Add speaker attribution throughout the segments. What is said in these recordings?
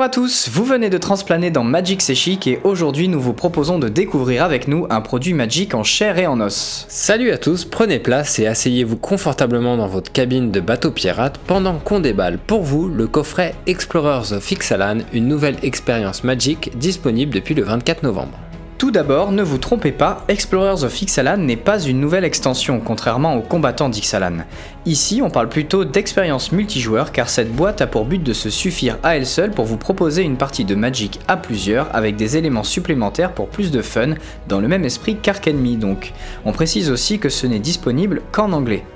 Speaker 1: Bonjour à tous, vous venez de transplaner dans Magic C'est et aujourd'hui nous vous proposons de découvrir avec nous un produit Magic en chair et en os.
Speaker 2: Salut à tous, prenez place et asseyez-vous confortablement dans votre cabine de bateau pirate pendant qu'on déballe pour vous le coffret Explorers of Ixalan, une nouvelle expérience Magic disponible depuis le 24 novembre.
Speaker 1: Tout d'abord, ne vous trompez pas, Explorers of Ixalan n'est pas une nouvelle extension, contrairement aux combattants d'Ixalan. Ici, on parle plutôt d'expérience multijoueur car cette boîte a pour but de se suffire à elle seule pour vous proposer une partie de Magic à plusieurs avec des éléments supplémentaires pour plus de fun, dans le même esprit Enemy donc. On précise aussi que ce n'est disponible qu'en anglais.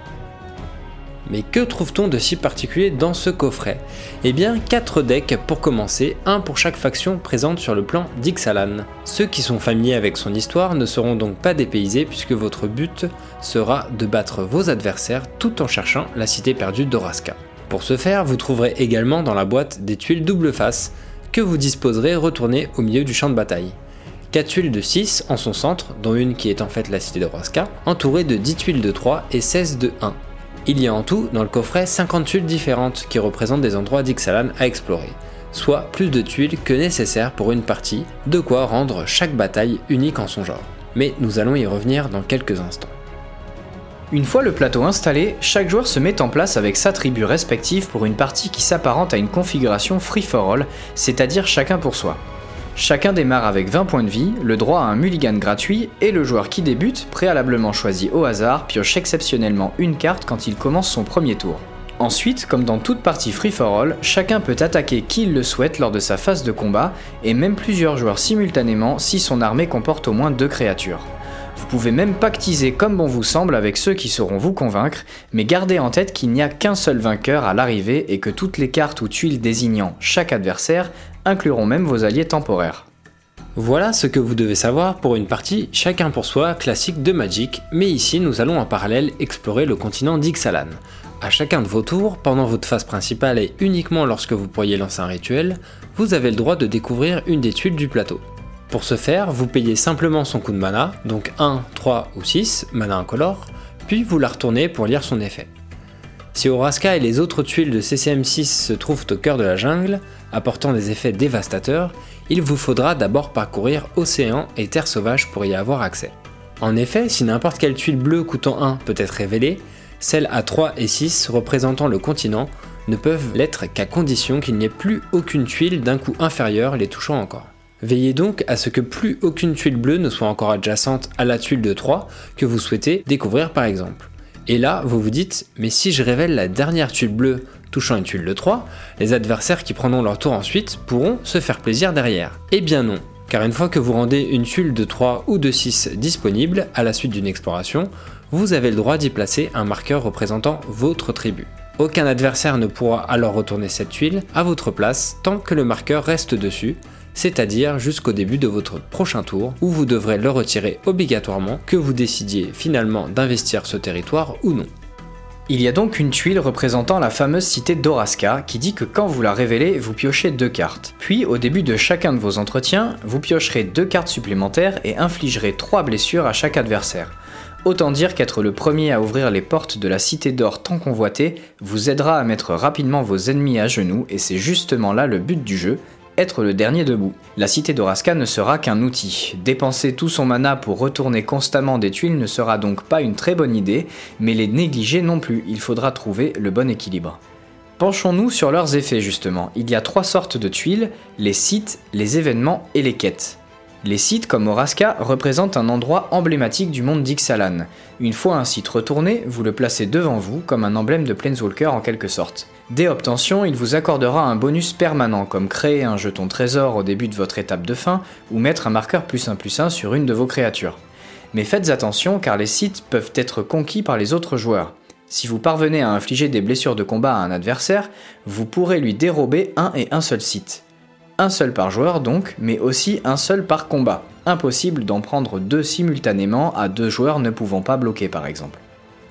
Speaker 2: Mais que trouve-t-on de si particulier dans ce coffret? Eh bien 4 decks pour commencer, un pour chaque faction présente sur le plan d'Ixalan. Ceux qui sont familiers avec son histoire ne seront donc pas dépaysés puisque votre but sera de battre vos adversaires tout en cherchant la cité perdue d'Oraska. Pour ce faire, vous trouverez également dans la boîte des tuiles double face que vous disposerez retournées au milieu du champ de bataille. 4 tuiles de 6 en son centre, dont une qui est en fait la cité d'Oraska, entourées de 10 tuiles de 3 et 16 de 1. Il y a en tout dans le coffret 50 tuiles différentes qui représentent des endroits d'Ixalan à explorer, soit plus de tuiles que nécessaire pour une partie, de quoi rendre chaque bataille unique en son genre. Mais nous allons y revenir dans quelques instants.
Speaker 1: Une fois le plateau installé, chaque joueur se met en place avec sa tribu respective pour une partie qui s'apparente à une configuration free for all, c'est-à-dire chacun pour soi. Chacun démarre avec 20 points de vie, le droit à un mulligan gratuit, et le joueur qui débute, préalablement choisi au hasard, pioche exceptionnellement une carte quand il commence son premier tour. Ensuite, comme dans toute partie free-for-all, chacun peut attaquer qui il le souhaite lors de sa phase de combat, et même plusieurs joueurs simultanément si son armée comporte au moins deux créatures. Vous pouvez même pactiser comme bon vous semble avec ceux qui sauront vous convaincre, mais gardez en tête qu'il n'y a qu'un seul vainqueur à l'arrivée et que toutes les cartes ou tuiles désignant chaque adversaire incluront même vos alliés temporaires.
Speaker 2: Voilà ce que vous devez savoir pour une partie chacun pour soi classique de Magic, mais ici nous allons en parallèle explorer le continent d'Ixalan. À chacun de vos tours, pendant votre phase principale et uniquement lorsque vous pourriez lancer un rituel, vous avez le droit de découvrir une des tuiles du plateau. Pour ce faire, vous payez simplement son coût de mana, donc 1, 3 ou 6, mana incolore, puis vous la retournez pour lire son effet. Si Oraska et les autres tuiles de CCM6 se trouvent au cœur de la jungle, apportant des effets dévastateurs, il vous faudra d'abord parcourir océan et terre sauvage pour y avoir accès. En effet, si n'importe quelle tuile bleue coûtant 1 peut être révélée, celles à 3 et 6 représentant le continent ne peuvent l'être qu'à condition qu'il n'y ait plus aucune tuile d'un coup inférieur les touchant encore. Veillez donc à ce que plus aucune tuile bleue ne soit encore adjacente à la tuile de 3 que vous souhaitez découvrir par exemple. Et là, vous vous dites, mais si je révèle la dernière tuile bleue touchant une tuile de 3, les adversaires qui prendront leur tour ensuite pourront se faire plaisir derrière. Eh bien non, car une fois que vous rendez une tuile de 3 ou de 6 disponible à la suite d'une exploration, vous avez le droit d'y placer un marqueur représentant votre tribu. Aucun adversaire ne pourra alors retourner cette tuile à votre place tant que le marqueur reste dessus, c'est-à-dire jusqu'au début de votre prochain tour, où vous devrez le retirer obligatoirement, que vous décidiez finalement d'investir ce territoire ou non.
Speaker 1: Il y a donc une tuile représentant la fameuse cité d'Oraska qui dit que quand vous la révélez, vous piochez deux cartes. Puis au début de chacun de vos entretiens, vous piocherez deux cartes supplémentaires et infligerez trois blessures à chaque adversaire. Autant dire qu'être le premier à ouvrir les portes de la cité d'or tant convoitée vous aidera à mettre rapidement vos ennemis à genoux et c'est justement là le but du jeu, être le dernier debout. La cité d'Oraska ne sera qu'un outil. Dépenser tout son mana pour retourner constamment des tuiles ne sera donc pas une très bonne idée, mais les négliger non plus, il faudra trouver le bon équilibre. Penchons-nous sur leurs effets justement. Il y a trois sortes de tuiles, les sites, les événements et les quêtes. Les sites comme Oraska représentent un endroit emblématique du monde d'Ixalan. Une fois un site retourné, vous le placez devant vous comme un emblème de Planeswalker en quelque sorte. Dès obtention, il vous accordera un bonus permanent comme créer un jeton trésor au début de votre étape de fin ou mettre un marqueur plus 1 plus 1 sur une de vos créatures. Mais faites attention car les sites peuvent être conquis par les autres joueurs. Si vous parvenez à infliger des blessures de combat à un adversaire, vous pourrez lui dérober un et un seul site. Un seul par joueur donc, mais aussi un seul par combat. Impossible d'en prendre deux simultanément à deux joueurs ne pouvant pas bloquer par exemple.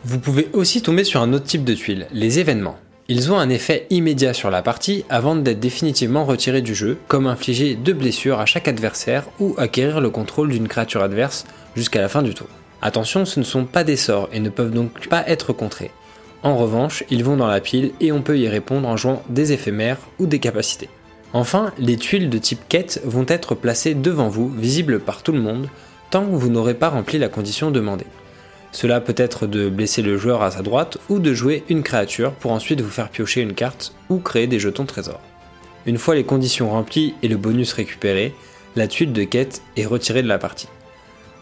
Speaker 2: Vous pouvez aussi tomber sur un autre type de tuiles, les événements. Ils ont un effet immédiat sur la partie avant d'être définitivement retirés du jeu, comme infliger deux blessures à chaque adversaire ou acquérir le contrôle d'une créature adverse jusqu'à la fin du tour. Attention, ce ne sont pas des sorts et ne peuvent donc pas être contrés. En revanche, ils vont dans la pile et on peut y répondre en jouant des éphémères ou des capacités. Enfin, les tuiles de type quête vont être placées devant vous, visibles par tout le monde, tant que vous n'aurez pas rempli la condition demandée. Cela peut être de blesser le joueur à sa droite ou de jouer une créature pour ensuite vous faire piocher une carte ou créer des jetons trésors. Une fois les conditions remplies et le bonus récupéré, la tuile de quête est retirée de la partie.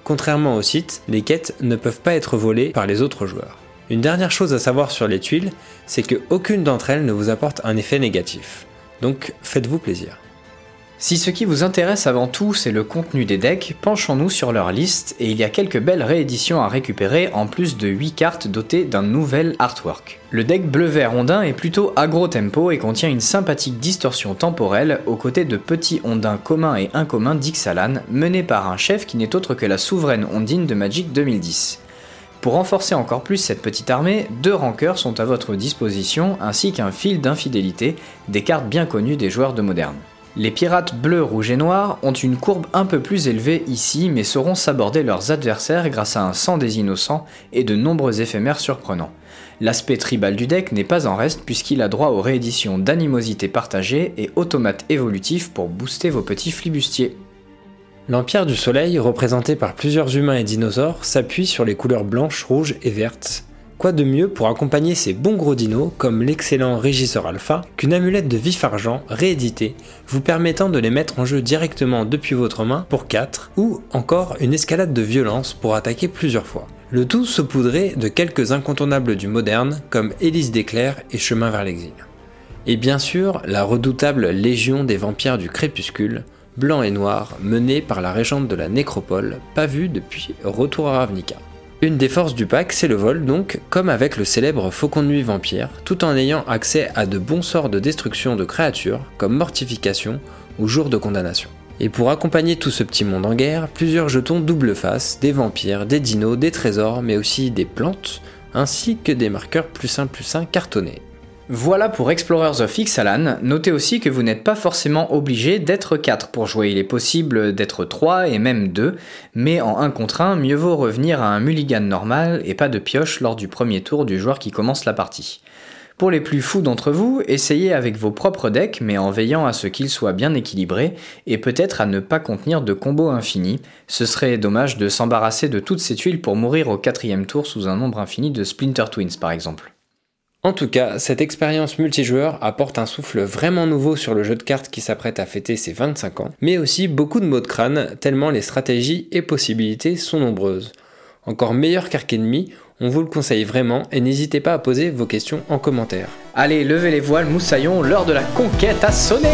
Speaker 2: Contrairement au site, les quêtes ne peuvent pas être volées par les autres joueurs. Une dernière chose à savoir sur les tuiles, c'est qu'aucune d'entre elles ne vous apporte un effet négatif. Donc faites-vous plaisir.
Speaker 1: Si ce qui vous intéresse avant tout c'est le contenu des decks, penchons-nous sur leur liste et il y a quelques belles rééditions à récupérer en plus de 8 cartes dotées d'un nouvel artwork. Le deck bleu-vert ondin est plutôt agro-tempo et contient une sympathique distorsion temporelle aux côtés de petits ondins communs et incommuns d'Ixalan menés par un chef qui n'est autre que la souveraine ondine de Magic 2010. Pour renforcer encore plus cette petite armée, deux rankeurs sont à votre disposition ainsi qu'un fil d'infidélité, des cartes bien connues des joueurs de moderne. Les pirates bleus, rouges et noirs ont une courbe un peu plus élevée ici, mais sauront s'aborder leurs adversaires grâce à un sang des innocents et de nombreux éphémères surprenants. L'aspect tribal du deck n'est pas en reste puisqu'il a droit aux rééditions d'animosité partagée et automates évolutifs pour booster vos petits flibustiers.
Speaker 2: L'Empire du Soleil, représenté par plusieurs humains et dinosaures, s'appuie sur les couleurs blanches, rouges et vertes, Quoi de mieux pour accompagner ces bons gros dinos, comme l'excellent Régisseur Alpha, qu'une amulette de vif argent rééditée, vous permettant de les mettre en jeu directement depuis votre main pour 4, ou encore une escalade de violence pour attaquer plusieurs fois. Le tout saupoudré de quelques incontournables du moderne, comme Hélice d'éclair et Chemin vers l'exil. Et bien sûr, la redoutable Légion des vampires du crépuscule, blanc et noir, menée par la régente de la nécropole, pas vue depuis Retour à Ravnica. Une des forces du pack, c'est le vol, donc, comme avec le célèbre Faucon de Nuit Vampire, tout en ayant accès à de bons sorts de destruction de créatures, comme Mortification ou Jour de Condamnation. Et pour accompagner tout ce petit monde en guerre, plusieurs jetons double face, des vampires, des dinos, des trésors, mais aussi des plantes, ainsi que des marqueurs plus 1 plus 1 cartonnés.
Speaker 1: Voilà pour Explorers of Ixalan, notez aussi que vous n'êtes pas forcément obligé d'être 4 pour jouer, il est possible d'être 3 et même 2, mais en 1 contre 1, mieux vaut revenir à un mulligan normal et pas de pioche lors du premier tour du joueur qui commence la partie. Pour les plus fous d'entre vous, essayez avec vos propres decks, mais en veillant à ce qu'ils soient bien équilibrés, et peut-être à ne pas contenir de combos infinis. Ce serait dommage de s'embarrasser de toutes ces tuiles pour mourir au quatrième tour sous un nombre infini de Splinter Twins par exemple.
Speaker 2: En tout cas, cette expérience multijoueur apporte un souffle vraiment nouveau sur le jeu de cartes qui s'apprête à fêter ses 25 ans, mais aussi beaucoup de mots de crâne, tellement les stratégies et possibilités sont nombreuses. Encore meilleur qu'Arkenemy, on vous le conseille vraiment et n'hésitez pas à poser vos questions en commentaire.
Speaker 1: Allez, levez les voiles, moussaillons, l'heure de la conquête a sonné